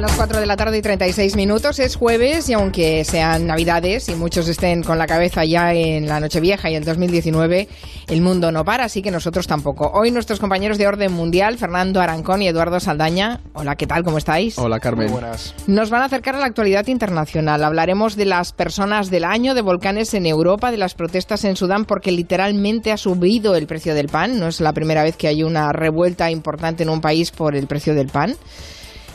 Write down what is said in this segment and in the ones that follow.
Son las 4 de la tarde y 36 minutos, es jueves y aunque sean navidades y muchos estén con la cabeza ya en la Nochevieja y en 2019, el mundo no para, así que nosotros tampoco. Hoy nuestros compañeros de Orden Mundial, Fernando Arancón y Eduardo Saldaña, hola, ¿qué tal? ¿Cómo estáis? Hola, Carmen. Muy buenas. Nos van a acercar a la actualidad internacional. Hablaremos de las personas del año, de volcanes en Europa, de las protestas en Sudán, porque literalmente ha subido el precio del pan. No es la primera vez que hay una revuelta importante en un país por el precio del pan.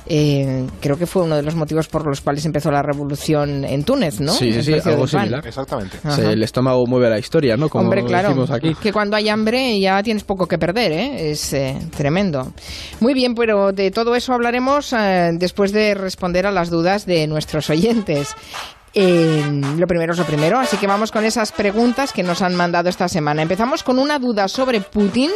Eh, creo que fue uno de los motivos por los cuales empezó la revolución en Túnez, ¿no? Sí, sí, sí, algo del pan. similar. Exactamente. Ajá. El estómago mueve la historia, ¿no? Como Hombre, claro, decimos aquí. que cuando hay hambre ya tienes poco que perder, ¿eh? Es eh, tremendo. Muy bien, pero de todo eso hablaremos eh, después de responder a las dudas de nuestros oyentes. Eh, lo primero es lo primero, así que vamos con esas preguntas que nos han mandado esta semana. Empezamos con una duda sobre Putin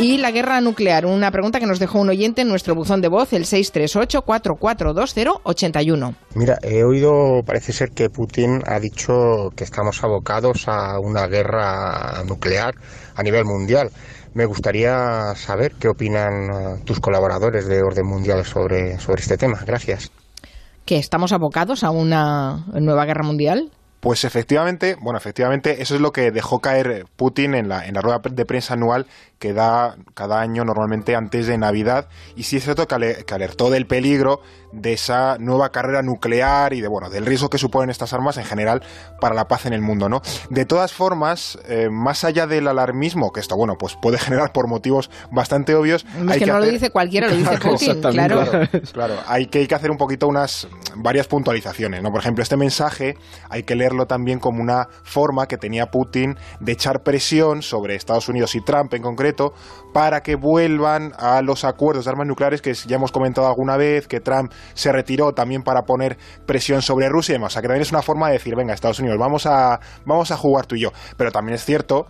y la guerra nuclear. Una pregunta que nos dejó un oyente en nuestro buzón de voz, el 638-4420-81. Mira, he oído, parece ser que Putin ha dicho que estamos abocados a una guerra nuclear a nivel mundial. Me gustaría saber qué opinan eh, tus colaboradores de Orden Mundial sobre, sobre este tema. Gracias. ¿Que estamos abocados a una nueva guerra mundial? Pues efectivamente, bueno, efectivamente, eso es lo que dejó caer Putin en la, en la rueda de prensa anual que da cada año normalmente antes de Navidad. Y sí es cierto que, ale- que alertó del peligro de esa nueva carrera nuclear y de bueno, del riesgo que suponen estas armas en general para la paz en el mundo, ¿no? De todas formas, eh, más allá del alarmismo, que esto, bueno, pues puede generar por motivos bastante obvios. Es hay que, no lo hacer- dice cualquiera, lo dice Claro, Putin. Claro, claro. Hay que, hay que hacer un poquito unas varias puntualizaciones, ¿no? Por ejemplo, este mensaje hay que leerlo también como una forma que tenía Putin de echar presión sobre Estados Unidos y Trump en concreto para que vuelvan a los acuerdos de armas nucleares que ya hemos comentado alguna vez, que Trump se retiró también para poner presión sobre Rusia y demás. O sea, que también es una forma de decir, venga, Estados Unidos, vamos a, vamos a jugar tú y yo. Pero también es cierto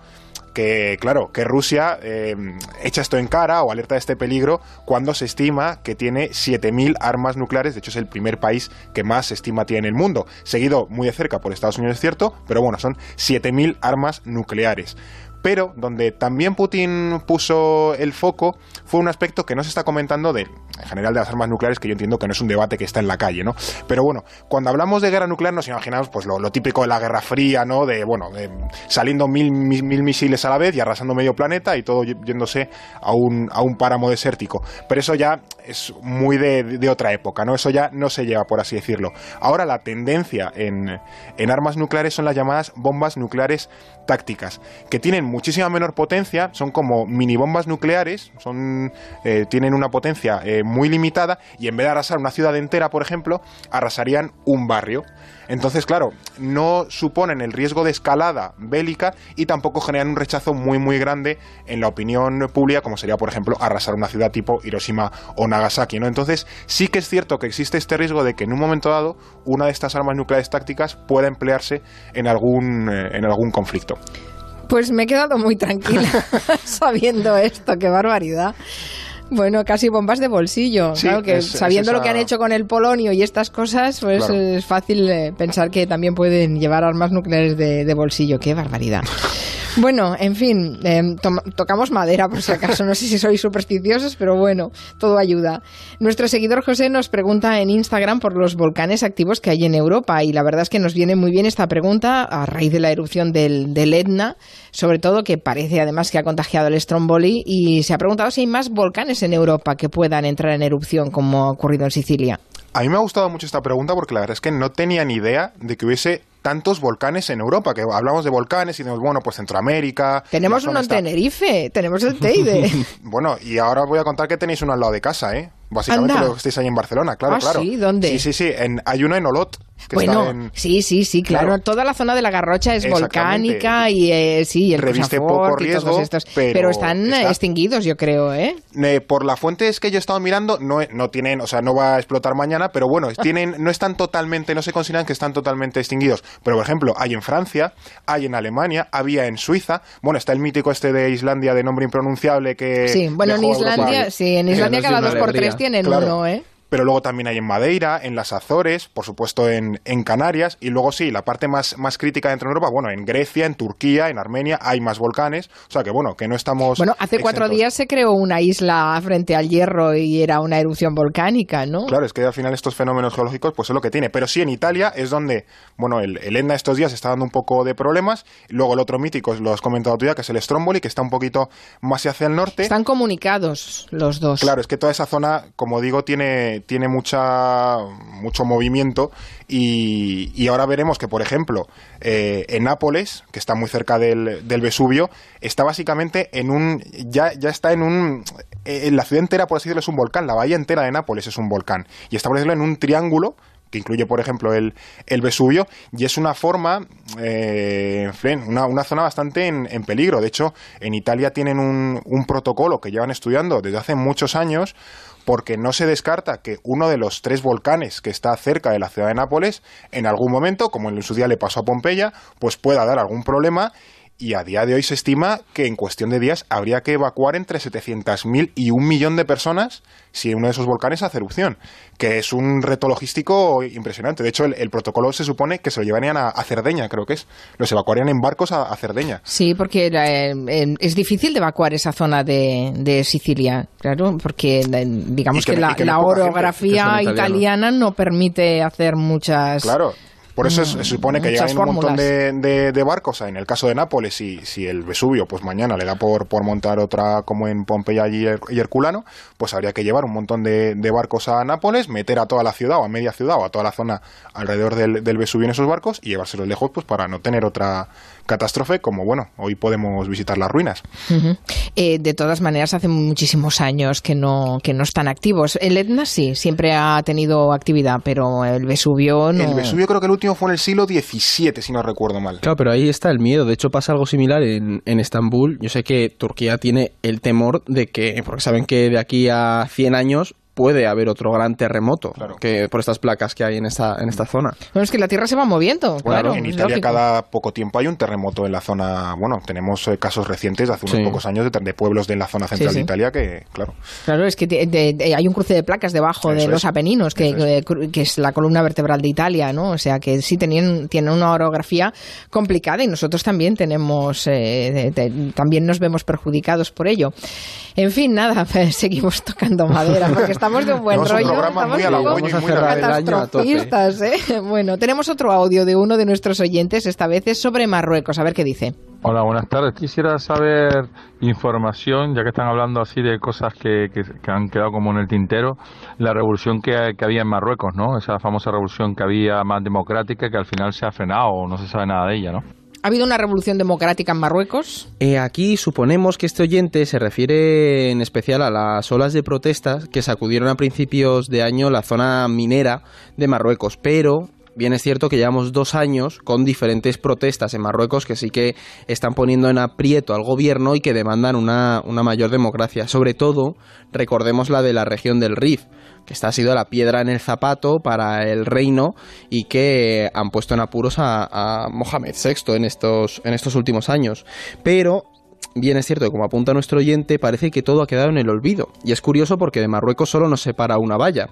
que, claro, que Rusia eh, echa esto en cara o alerta de este peligro cuando se estima que tiene 7.000 armas nucleares. De hecho, es el primer país que más se estima tiene en el mundo. Seguido muy de cerca por Estados Unidos, es cierto, pero bueno, son 7.000 armas nucleares. Pero donde también Putin puso el foco fue un aspecto que no se está comentando de, en general de las armas nucleares, que yo entiendo que no es un debate que está en la calle, ¿no? Pero bueno, cuando hablamos de guerra nuclear nos imaginamos pues lo, típico de la Guerra Fría, ¿no? De, bueno, de saliendo mil, mil, mil misiles a la vez y arrasando medio planeta y todo yéndose a un, a un páramo desértico. Pero eso ya es muy de, de otra época, ¿no? Eso ya no se lleva, por así decirlo. Ahora la tendencia en, en armas nucleares son las llamadas bombas nucleares tácticas, que tienen muchísima menor potencia, son como mini bombas nucleares, son, eh, tienen una potencia eh, muy limitada y en vez de arrasar una ciudad entera, por ejemplo, arrasarían un barrio. Entonces, claro, no suponen el riesgo de escalada bélica y tampoco generan un rechazo muy muy grande en la opinión pública, como sería, por ejemplo, arrasar una ciudad tipo Hiroshima o Nagasaki, ¿no? Entonces, sí que es cierto que existe este riesgo de que en un momento dado una de estas armas nucleares tácticas pueda emplearse en algún, eh, en algún conflicto. Pues me he quedado muy tranquila sabiendo esto, qué barbaridad. Bueno, casi bombas de bolsillo. Sí, claro que es- es sabiendo lo que han hecho con el polonio y estas cosas, pues Claro. es fácil eh, pensar que también pueden llevar armas nucleares de, de bolsillo. Qué barbaridad. Bueno, en fin, tom- tocamos madera por si acaso. No sé si sois supersticiosos, pero bueno, todo ayuda. Nuestro seguidor José nos pregunta en Instagram por los volcanes activos que hay en Europa y la verdad es que nos viene muy bien esta pregunta a raíz de la erupción del, del Etna, sobre todo que parece además que ha contagiado el Stromboli y se ha preguntado si hay más volcanes en Europa que puedan entrar en erupción como ha ocurrido en Sicilia. A mí me ha gustado mucho esta pregunta porque la verdad es que no tenía ni idea de que hubiese tantos volcanes en Europa, que hablamos de volcanes y de, bueno, pues Centroamérica. Tenemos uno en Tenerife, tenemos el Teide. Bueno, y ahora os voy a contar que tenéis uno al lado de casa, ¿eh? Básicamente Anda. lo que estáis ahí en Barcelona, claro, Ah, claro. ¿sí? ¿Dónde? Sí, sí, sí. En, hay uno en Olot. Bueno, en, sí, sí, sí, claro. Claro. Toda la zona de la Garrocha es volcánica y eh, sí, el Reviste poco y todos riesgo, estos. pero están eh, está- extinguidos, yo creo, ¿eh? Eh, por las fuentes que yo he estado mirando, no, no tienen, o sea, no va a explotar mañana, pero bueno, tienen, no están totalmente, no se consideran que están totalmente extinguidos. Pero, por ejemplo, hay en Francia, hay en Alemania, había en Suiza, bueno, está el mítico este de Islandia de nombre impronunciable que... Sí, bueno, en Islandia, sí, en Islandia cada dos por tres tienen Claro. uno, ¿eh? Pero luego también hay en Madeira, en las Azores, por supuesto en, en Canarias, y luego sí, la parte más, más crítica dentro de Europa, bueno, en Grecia, en Turquía, en Armenia hay más volcanes, o sea que bueno, que no estamos... Bueno, hace cuatro días se creó una isla frente al hierro y era una erupción volcánica, ¿no? Claro, es que al final estos fenómenos geológicos pues es lo que tiene. Pero sí, en Italia es donde, bueno, el, el Etna estos días está dando un poco de problemas. Luego el otro mítico, lo has comentado tú ya, que es el Stromboli, que está un poquito más hacia el norte. Están comunicados los dos. Claro, es que toda esa zona, como digo, tiene, tiene mucha, mucho movimiento y, ahora veremos que, por ejemplo, eh, en Nápoles, que está muy cerca del, del Vesubio, está básicamente en un... Ya, ya está en un... En la ciudad entera, por así decirlo, es un volcán. La bahía entera de Nápoles es un volcán. Y está, por decirlo, en un triángulo que incluye, por ejemplo, el, el Vesubio, y es una forma, eh, una, una zona bastante en, en peligro. De hecho, en Italia tienen un, un protocolo que llevan estudiando desde hace muchos años porque no se descarta que uno de los tres volcanes que está cerca de la ciudad de Nápoles, en algún momento, como en su día le pasó a Pompeya, pues pueda dar algún problema y a día de hoy se estima que en cuestión de días habría que evacuar entre 700.000 y un millón de personas si uno de esos volcanes hace erupción, que es un reto logístico impresionante. De hecho, el, el protocolo se supone que se lo llevarían a, a, Cerdeña, creo que es. Los evacuarían en barcos a, a Cerdeña. Sí, porque eh, eh, es difícil de evacuar esa zona de, de Sicilia, claro, porque digamos que, que, la, que la orografía italiana no permite hacer muchas... Claro. Por eso es, se supone que llegan un montón de, de, de, barcos. En el caso de Nápoles, si, si el Vesubio, pues mañana le da por, por montar otra como en Pompeya y, y Herculano, pues habría que llevar un montón de, de, barcos a Nápoles, meter a toda la ciudad o a media ciudad o a toda la zona alrededor del, del Vesubio en esos barcos y llevárselos lejos pues para no tener otra catástrofe como, bueno, hoy podemos visitar las ruinas. Uh -huh. eh, de todas maneras, hace muchísimos años que no, que no están activos. El Etna sí, siempre ha tenido actividad, pero el Vesubio no. El Vesubio creo que el último fue en el siglo XVII, si no recuerdo mal. Claro, pero ahí está el miedo. De hecho, pasa algo similar en, en Estambul. Yo sé que Turquía tiene el temor de que, porque saben que de aquí a 100 años puede haber otro gran terremoto claro. que por estas placas que hay en esta en esta zona. Bueno, es que la Tierra se va moviendo. Bueno, claro, en Italia lógico. cada poco tiempo hay un terremoto en la zona. Bueno, tenemos eh, casos recientes de hace unos sí. pocos años de, de, pueblos de la zona central sí, sí. de Italia que, claro. Claro, es que de, de, hay un cruce de placas debajo Eso de los Apeninos que es. que es la columna vertebral de Italia, ¿no? O sea que sí tenían tienen una orografía complicada y nosotros también tenemos eh, también nos vemos perjudicados por ello. En fin, nada, seguimos tocando madera porque estamos de un buen rollo. Estamos muy muy catastrofistas, ¿eh? Bueno, tenemos otro audio de uno de nuestros oyentes, esta vez es sobre Marruecos, a ver qué dice. Hola, buenas tardes. Quisiera saber información, ya que están hablando así de cosas que, que, que han quedado como en el tintero, la revolución que, que, había en Marruecos, ¿no? Esa famosa revolución que había más democrática que al final se ha frenado o no se sabe nada de ella, ¿no? ¿Ha habido una revolución democrática en Marruecos? Eh, aquí suponemos que este oyente se refiere en especial a las olas de protestas que sacudieron a principios de año la zona minera de Marruecos, pero bien es cierto que llevamos dos años con diferentes protestas en Marruecos que sí que están poniendo en aprieto al gobierno y que demandan una, una mayor democracia. Sobre todo, recordemos la de la región del Rif, que esta ha sido la piedra en el zapato para el reino y que han puesto en apuros a, Mohamed VI en estos, en estos últimos años. Pero bien es cierto que como apunta nuestro oyente, parece que todo ha quedado en el olvido. Y es curioso porque de Marruecos solo nos separa una valla.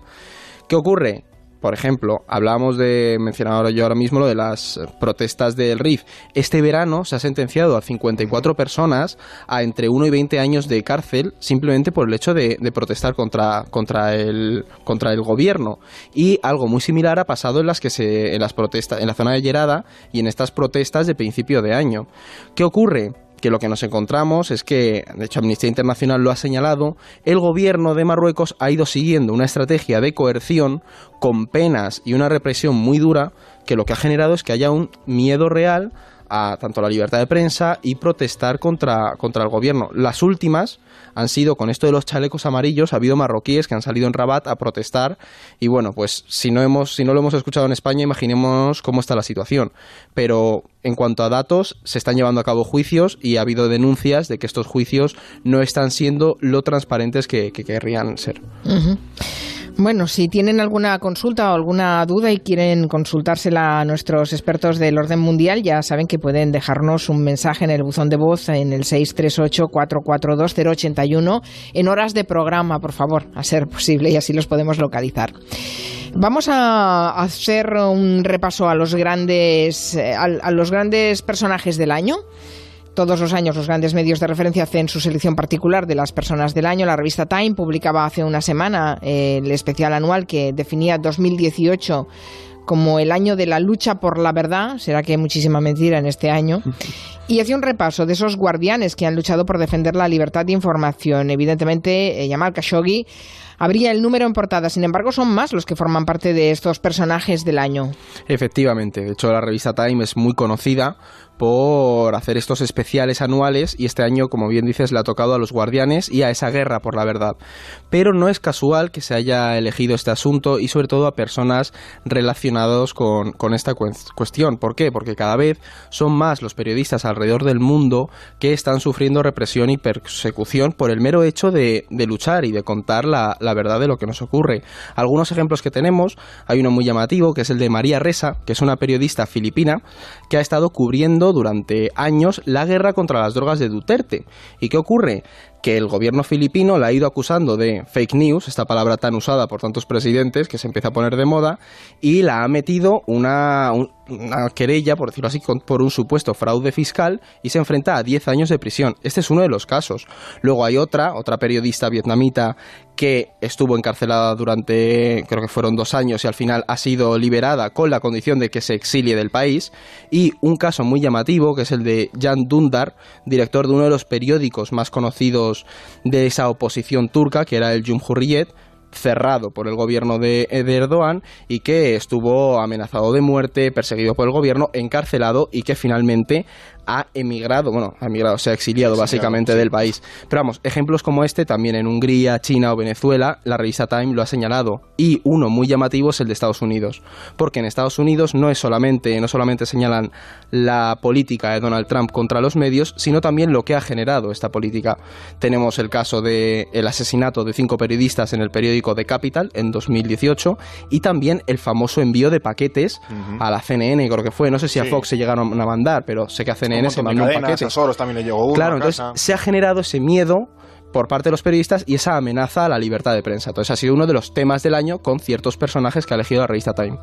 ¿Qué ocurre? Por ejemplo, hablábamos de, mencionaba yo ahora mismo lo de las protestas del RIF. Este verano se ha sentenciado a 54 personas a entre 1 y 20 años de cárcel simplemente por el hecho de, de protestar contra, contra, el, contra el gobierno. Y algo muy similar ha pasado en las que se, en las protestas, en la zona de Llerada y en estas protestas de principio de año. ¿Qué ocurre? Que lo que nos encontramos es que, de hecho Amnistía Internacional lo ha señalado, el gobierno de Marruecos ha ido siguiendo una estrategia de coerción con penas y una represión muy dura que lo que ha generado es que haya un miedo real a tanto la libertad de prensa y protestar contra, contra el gobierno. Las últimas han sido con esto de los chalecos amarillos, ha habido marroquíes que han salido en Rabat a protestar y bueno, pues si no hemos si no lo hemos escuchado en España, imaginemos cómo está la situación. Pero en cuanto a datos, se están llevando a cabo juicios y ha habido denuncias de que estos juicios no están siendo lo transparentes que, que querrían ser. Bueno, si tienen alguna consulta o alguna duda y quieren consultársela a nuestros expertos del orden mundial, ya saben que pueden dejarnos un mensaje en el buzón de voz en el 638-442-081 en horas de programa, por favor, a ser posible, y así los podemos localizar. Vamos a hacer un repaso a los grandes, eh, a los grandes personajes del año. Todos los años los grandes medios de referencia hacen su selección particular de las personas del año. La revista Time publicaba hace una semana eh, el especial anual que definía 2018 como el año de la lucha por la verdad, será que hay muchísima mentira en este año, y hacía un repaso de esos guardianes que han luchado por defender la libertad de información. Evidentemente, eh, Yamal Khashoggi habría el número en portada. Sin embargo, son más los que forman parte de estos personajes del año. Efectivamente, de hecho la revista Time es muy conocida por hacer estos especiales anuales y este año, como bien dices, le ha tocado a los guardianes y a esa guerra por la verdad. Pero no es casual que se haya elegido este asunto y sobre todo a personas relacionados con, esta cuestión. ¿Por qué? Porque cada vez son más los periodistas alrededor del mundo que están sufriendo represión y persecución por el mero hecho de, luchar y de contar la, la verdad de lo que nos ocurre. Algunos ejemplos que tenemos, hay uno muy llamativo que es el de María Resa, que es una periodista filipina que ha estado cubriendo durante años la guerra contra las drogas de Duterte. ¿Y qué ocurre? que el gobierno filipino la ha ido acusando de fake news, esta palabra tan usada por tantos presidentes que se empieza a poner de moda, y la ha metido una, una querella, por decirlo así, por un supuesto fraude fiscal y se enfrenta a 10 años de prisión. Este es uno de los casos. Luego hay otra, otra periodista vietnamita que estuvo encarcelada durante, creo que fueron dos años y al final ha sido liberada con la condición de que se exilie del país. Y un caso muy llamativo, que es el de Jan Dundar, director de uno de los periódicos más conocidos de esa oposición turca, que era el Cumhuriyet, cerrado por el gobierno de Erdogan y que estuvo amenazado de muerte, perseguido por el gobierno, encarcelado y que finalmente ha emigrado, bueno, ha emigrado, se ha exiliado básicamente del país. Pero vamos, ejemplos como este también en Hungría, China o Venezuela, la revista Time lo ha señalado. Y uno muy llamativo es el de Estados Unidos, porque en Estados Unidos no es solamente, no solamente señalan la política de Donald Trump contra los medios, sino también lo que ha generado esta política. Tenemos el caso del el asesinato de cinco periodistas en el periódico The Capital en 2018 y también el famoso envío de paquetes a la CNN, creo que fue, no sé si a Fox se llegaron a mandar, pero sé que a CNN en ese mandó un paquete. también le llegó uno claro, entonces se ha generado ese miedo por parte de los periodistas y esa amenaza a la libertad de prensa. Entonces ha sido uno de los temas del año con ciertos personajes que ha elegido la revista Time.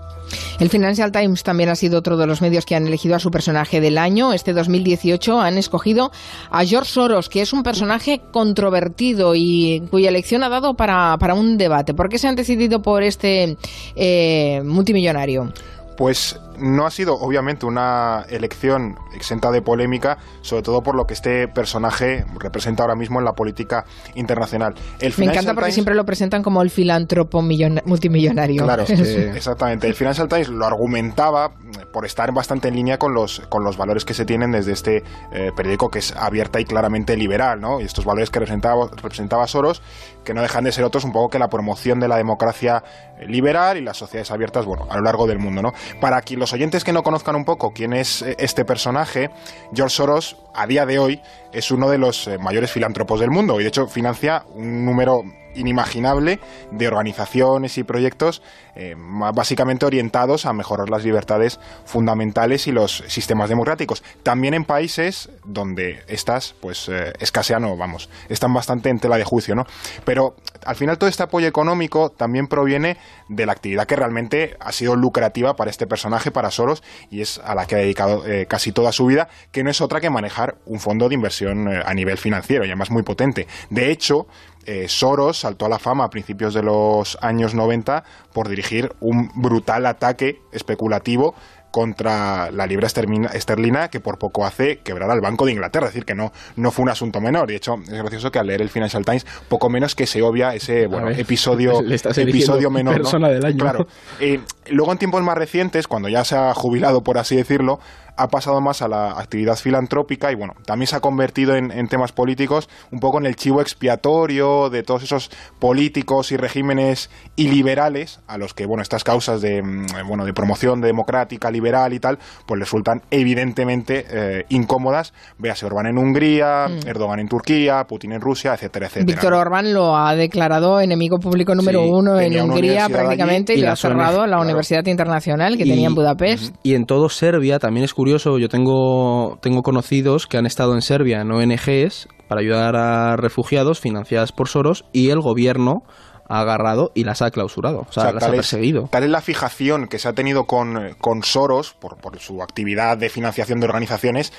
El Financial Times también ha sido otro de los medios que han elegido a su personaje del año. Este 2018 han escogido a George Soros, que es un personaje controvertido y cuya elección ha dado para, un debate. ¿Por qué se han decidido por este eh, multimillonario? Pues no ha sido obviamente una elección exenta de polémica, sobre todo por lo que este personaje representa ahora mismo en la política internacional. Me encanta porque siempre lo presentan como el filántropo multimillonario. Claro, exactamente. El Financial Times lo argumentaba por estar bastante en línea con los, con los valores que se tienen desde este eh, periódico que es abierta y claramente liberal, ¿no? Y estos valores que representaba, representaba Soros, que no dejan de ser otros un poco que la promoción de la democracia liberal y las sociedades abiertas, bueno, a lo largo del mundo, ¿no? Para quien los oyentes que no conozcan un poco quién es eh, este personaje, George Soros, a día de hoy, es uno de los eh, mayores filántropos del mundo y de hecho financia un número inimaginable de organizaciones y proyectos eh, básicamente orientados a mejorar las libertades fundamentales y los sistemas democráticos. También en países donde estas pues eh, escasean o vamos, están bastante en tela de juicio, ¿no? Pero al final todo este apoyo económico también proviene de la actividad que realmente ha sido lucrativa para este personaje, para Soros, y es a la que ha dedicado eh, casi toda su vida, que no es otra que manejar un fondo de inversión a nivel financiero, y además muy potente. De hecho, eh, Soros saltó a la fama a principios de los años 90 por dirigir un brutal ataque especulativo contra la libra esterlina que por poco hace quebrar al Banco de Inglaterra. Es decir, que no, no fue un asunto menor. De hecho, es gracioso que al leer el Financial Times, poco menos que se obvia ese bueno, episodio, episodio menor. Persona del año. Claro. Eh, luego, en tiempos más recientes, cuando ya se ha jubilado, por así decirlo, ha pasado más a la actividad filantrópica y bueno, también se ha convertido en, temas políticos un poco en el chivo expiatorio de todos esos políticos y regímenes iliberales a los que, bueno, estas causas de, mm, bueno, de promoción democrática, liberal y tal, pues resultan evidentemente eh, incómodas. Véase Orbán en Hungría, mm. Erdogan en Turquía, Putin en Rusia, etcétera, etcétera. Víctor Orbán lo ha declarado enemigo público número uno en Hungría prácticamente y, lo ha cerrado la Universidad Internacional que tenía en Budapest. Y en todo Serbia también es curioso, yo tengo, tengo conocidos que han estado en Serbia en ONGs para ayudar a refugiados financiadas por Soros y el gobierno ha agarrado y las ha clausurado, o sea, las ha perseguido. tal es la fijación que se ha tenido con, con Soros por, por, su actividad de financiación de organizaciones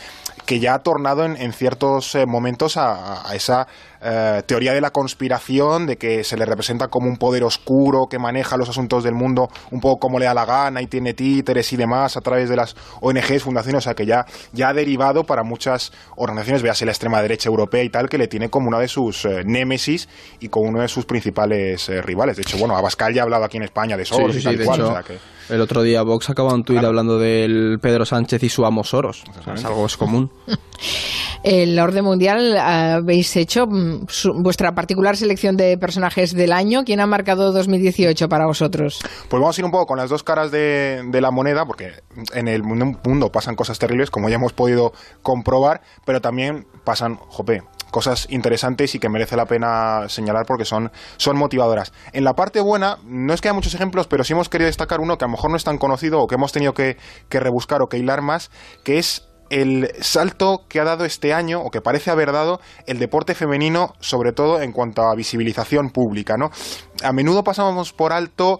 que ya ha tornado en, ciertos eh, momentos a, a esa eh, teoría de la conspiración, de que se le representa como un poder oscuro que maneja los asuntos del mundo un poco como le da la gana y tiene títeres y demás a través de las ONGs, fundaciones, o sea que ya, ya ha derivado para muchas organizaciones, véase la extrema derecha europea y tal, que le tiene como una de sus eh, némesis y como uno de sus principales eh, rivales. De hecho, bueno, Abascal ya ha hablado aquí en España de Soros y tal cual. El otro día Vox acaba un tuit hablando del Pedro Sánchez y su amo Soros. es algo es común. El orden mundial habéis hecho mm, vuestra particular selección de personajes del año. ¿Quién ha marcado 2018 para vosotros? Pues vamos a ir un poco con las dos caras de, de la moneda, porque en el mundo pasan cosas terribles, como ya hemos podido comprobar, pero también pasan, jope, cosas interesantes y que merece la pena señalar porque son, son motivadoras. En la parte buena, no es que haya muchos ejemplos, pero sí hemos querido destacar uno que a lo mejor no es tan conocido o que hemos tenido que, que rebuscar o que hilar más, que es el salto que ha dado este año, o que parece haber dado, el deporte femenino, sobre todo en cuanto a visibilización pública, ¿no? A menudo pasamos por alto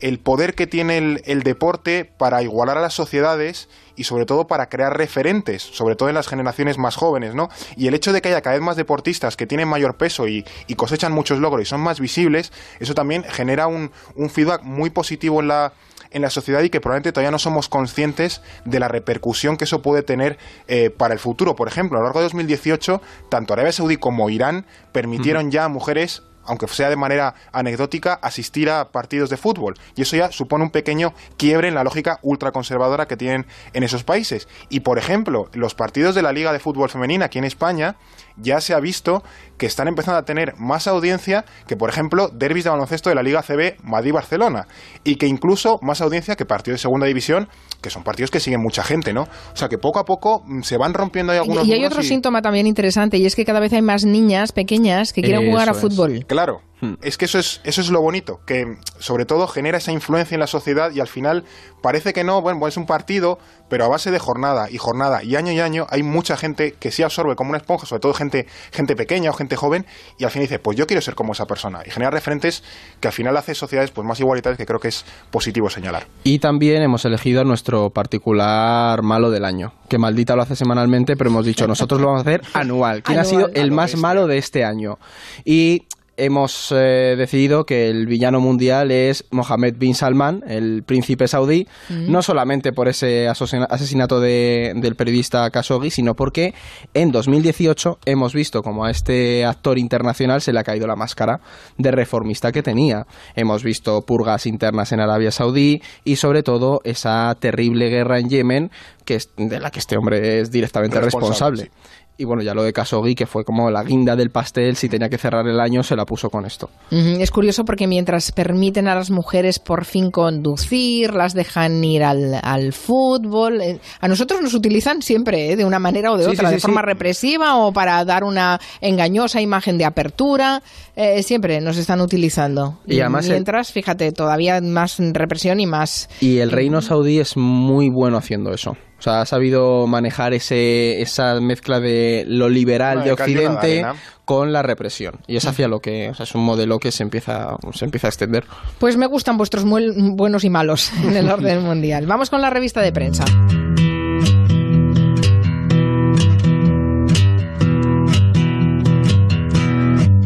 el poder que tiene el, deporte para igualar a las sociedades y sobre todo para crear referentes, sobre todo en las generaciones más jóvenes, ¿no? Y el hecho de que haya cada vez más deportistas que tienen mayor peso y, cosechan muchos logros y son más visibles, eso también genera un, feedback muy positivo en la, en la sociedad y que probablemente todavía no somos conscientes de la repercusión que eso puede tener eh, para el futuro. Por ejemplo, a lo largo de 2018, tanto Arabia Saudí como Irán permitieron ya a mujeres aunque sea de manera anecdótica, asistir a partidos de fútbol. Y eso ya supone un pequeño quiebre en la lógica ultraconservadora que tienen en esos países. Y, por ejemplo, los partidos de la Liga de Fútbol Femenina aquí en España ya se ha visto que están empezando a tener más audiencia que, por ejemplo, derbis de baloncesto de la Liga CB Madrid-Barcelona. Y que incluso más audiencia que partidos de segunda división, que son partidos que siguen mucha gente, ¿no? O sea que poco a poco mm, se van rompiendo ahí algunos. Y hay otro síntoma también interesante, y es que cada vez hay más niñas pequeñas que quieren jugar a fútbol. Claro. Hmm. Es que eso es, eso es lo bonito, que sobre todo genera esa influencia en la sociedad y al final parece que no, bueno, es un partido, pero a base de jornada y jornada y año y año hay mucha gente que sí absorbe como una esponja, sobre todo gente, gente pequeña o gente joven, y al final dice, pues yo quiero ser como esa persona y genera referentes que al final hace sociedades pues más igualitarias que creo que es positivo señalar. Y también hemos elegido a nuestro particular malo del año, que maldita lo hace semanalmente, pero hemos dicho, nosotros lo vamos a hacer anual. ¿Quién ha sido el más malo de este año? Y hemos eh, decidido que el villano mundial es Mohammed bin Salman, el príncipe saudí, mm. no solamente por ese asesinato del periodista Khashoggi, sino porque en 2018 hemos visto como a este actor internacional se le ha caído la máscara de reformista que tenía. Hemos visto purgas internas en Arabia Saudí y sobre todo esa terrible guerra en Yemen que es, de la que este hombre es directamente responsable. Y bueno, ya lo de Khashoggi, que fue como la guinda del pastel, si tenía que cerrar el año, se la puso con esto. Es curioso porque mientras permiten a las mujeres por fin conducir, las dejan ir al, fútbol, eh, a nosotros nos utilizan siempre, eh, de una manera o de otra, de forma represiva o para dar una engañosa imagen de apertura, eh, siempre nos están utilizando. Y además mientras, fíjate, todavía más represión y más... Y el reino saudí es muy bueno haciendo eso. O sea, ha sabido manejar ese, esa mezcla de lo liberal de Occidente con la represión. Y es hacia lo que, o sea, es un modelo que se empieza, se empieza a extender. Pues me gustan vuestros buenos y malos en el orden mundial. Vamos con la revista de prensa.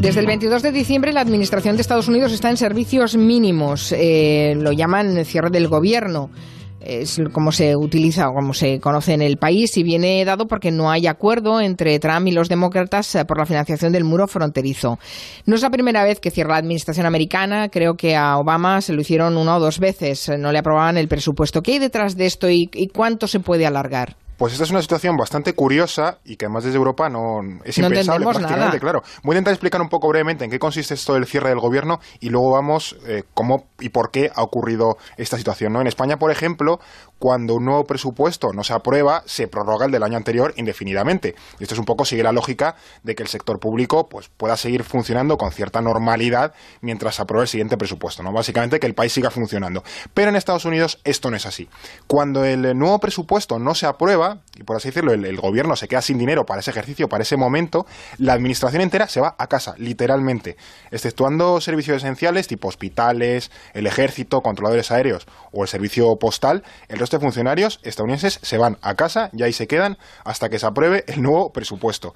Desde el 22 de diciembre la Administración de Estados Unidos está en servicios mínimos, eh, lo llaman cierre del gobierno es como se utiliza o como se conoce en el país y viene dado porque no hay acuerdo entre Trump y los demócratas eh, por la financiación del muro fronterizo. No es la primera vez que cierra la administración americana, creo que a Obama se lo hicieron una o dos veces, no le aprobaban el presupuesto. ¿Qué hay detrás de esto y, cuánto se puede alargar? Pues esta es una situación bastante curiosa y que además desde Europa no es impensable prácticamente, claro. Voy a intentar explicar un poco brevemente en qué consiste esto del cierre del gobierno y luego vamos eh, cómo y por qué ha ocurrido esta situación. ¿no? En España, por ejemplo, cuando un nuevo presupuesto no se aprueba, se prorroga el del año anterior indefinidamente. Y esto es un poco sigue la lógica de que el sector público pues, pueda seguir funcionando con cierta normalidad mientras se apruebe el siguiente presupuesto. ¿no? Básicamente que el país siga funcionando. Pero en Estados Unidos esto no es así. Cuando el nuevo presupuesto no se aprueba, y por así decirlo, el, el gobierno se queda sin dinero para ese ejercicio, para ese momento, la administración entera se va a casa, literalmente, exceptuando servicios esenciales tipo hospitales, el ejército, controladores aéreos o el servicio postal, el resto de funcionarios estadounidenses se van a casa y ahí se quedan hasta que se apruebe el nuevo presupuesto.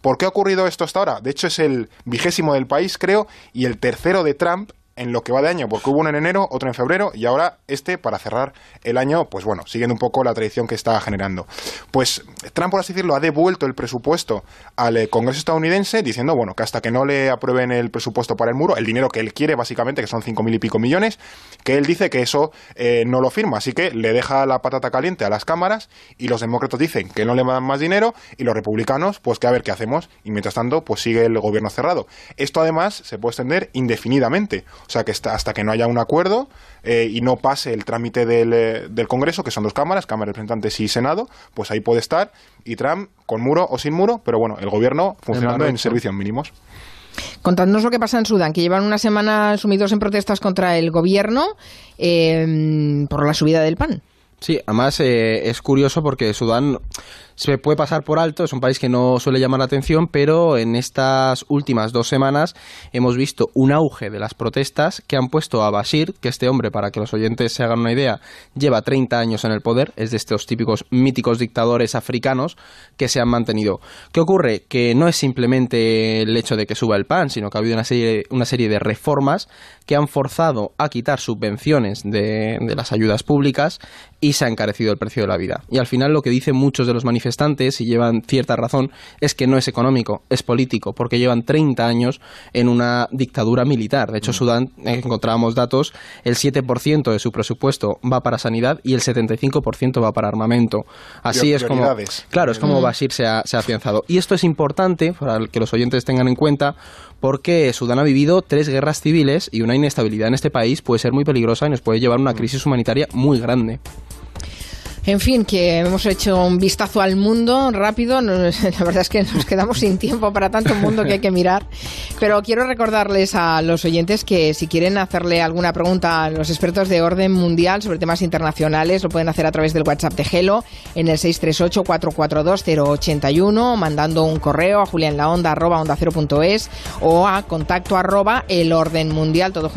¿Por qué ha ocurrido esto hasta ahora? De hecho, es el vigésimo del país, creo, y el tercero de Trump en lo que va de año, porque hubo uno en enero, otro en febrero y ahora este para cerrar el año, pues bueno, siguiendo un poco la tradición que está generando. Pues Trump, por así decirlo, ha devuelto el presupuesto al eh, Congreso estadounidense diciendo, bueno, que hasta que no le aprueben el presupuesto para el muro, el dinero que él quiere básicamente, que son cinco mil y pico millones, que él dice que eso eh, no lo firma, así que le deja la patata caliente a las cámaras y los demócratas dicen que no le dan más dinero y los republicanos, pues que a ver qué hacemos y mientras tanto, pues sigue el gobierno cerrado. Esto además se puede extender indefinidamente. O sea que hasta que no haya un acuerdo eh, y no pase el trámite del, eh, del, Congreso, que son dos cámaras, Cámara de Representantes y Senado, pues ahí puede estar y Trump con muro o sin muro, pero bueno, el gobierno funcionando en servicios mínimos. Contadnos lo que pasa en Sudán, que llevan una semana sumidos en protestas contra el gobierno eh, por la subida del pan. Sí, además es curioso porque Sudán se puede pasar por alto, es un país que no suele llamar la atención, pero en estas últimas dos semanas hemos visto un auge de las protestas que han puesto a Bashir, que este hombre, para que los oyentes se hagan una idea, lleva 30 años en el poder, es de estos típicos míticos dictadores africanos que se han mantenido. ¿Qué ocurre? Que no es simplemente el hecho de que suba el pan, sino que ha habido una serie, una serie de reformas que han forzado a quitar subvenciones de, de las ayudas públicas y se ha encarecido el precio de la vida. Y al final lo que dicen muchos de los manifestantes y llevan cierta razón es que no es económico, es político, porque llevan 30 años en una dictadura militar. De hecho, mm. Sudán, eh, encontrábamos datos, el 7% de su presupuesto va para sanidad y el 75% va para armamento. Así es como... Claro, es como mm. Bashir se ha, se ha afianzado. Y esto es importante para que los oyentes tengan en cuenta porque Sudán ha vivido tres guerras civiles y una inestabilidad en este país puede ser muy peligrosa y nos puede llevar a una mm. crisis humanitaria muy grande. En fin, que hemos hecho un vistazo al mundo rápido. la verdad es que nos quedamos sin tiempo para tanto mundo que hay que mirar. Pero quiero recordarles a los oyentes que si quieren hacerle alguna pregunta a los expertos de orden mundial sobre temas internacionales, lo pueden hacer a través del WhatsApp de Gelo en el 638-442-081, mandando un correo a julianlaonda arroba onda o a contacto arroba todo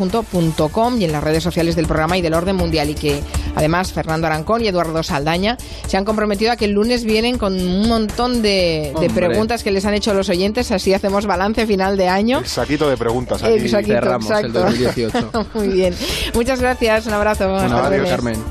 y en las redes sociales del programa y del orden mundial. Y que además Fernando Arancón y Eduardo Saldaña, se han comprometido a que el lunes vienen con un montón de, preguntas que les han hecho los oyentes, así hacemos balance final de año. El saquito de preguntas. Aquí. cerramos el 2018. Muy bien. Muchas gracias, un abrazo. Hasta Carmen.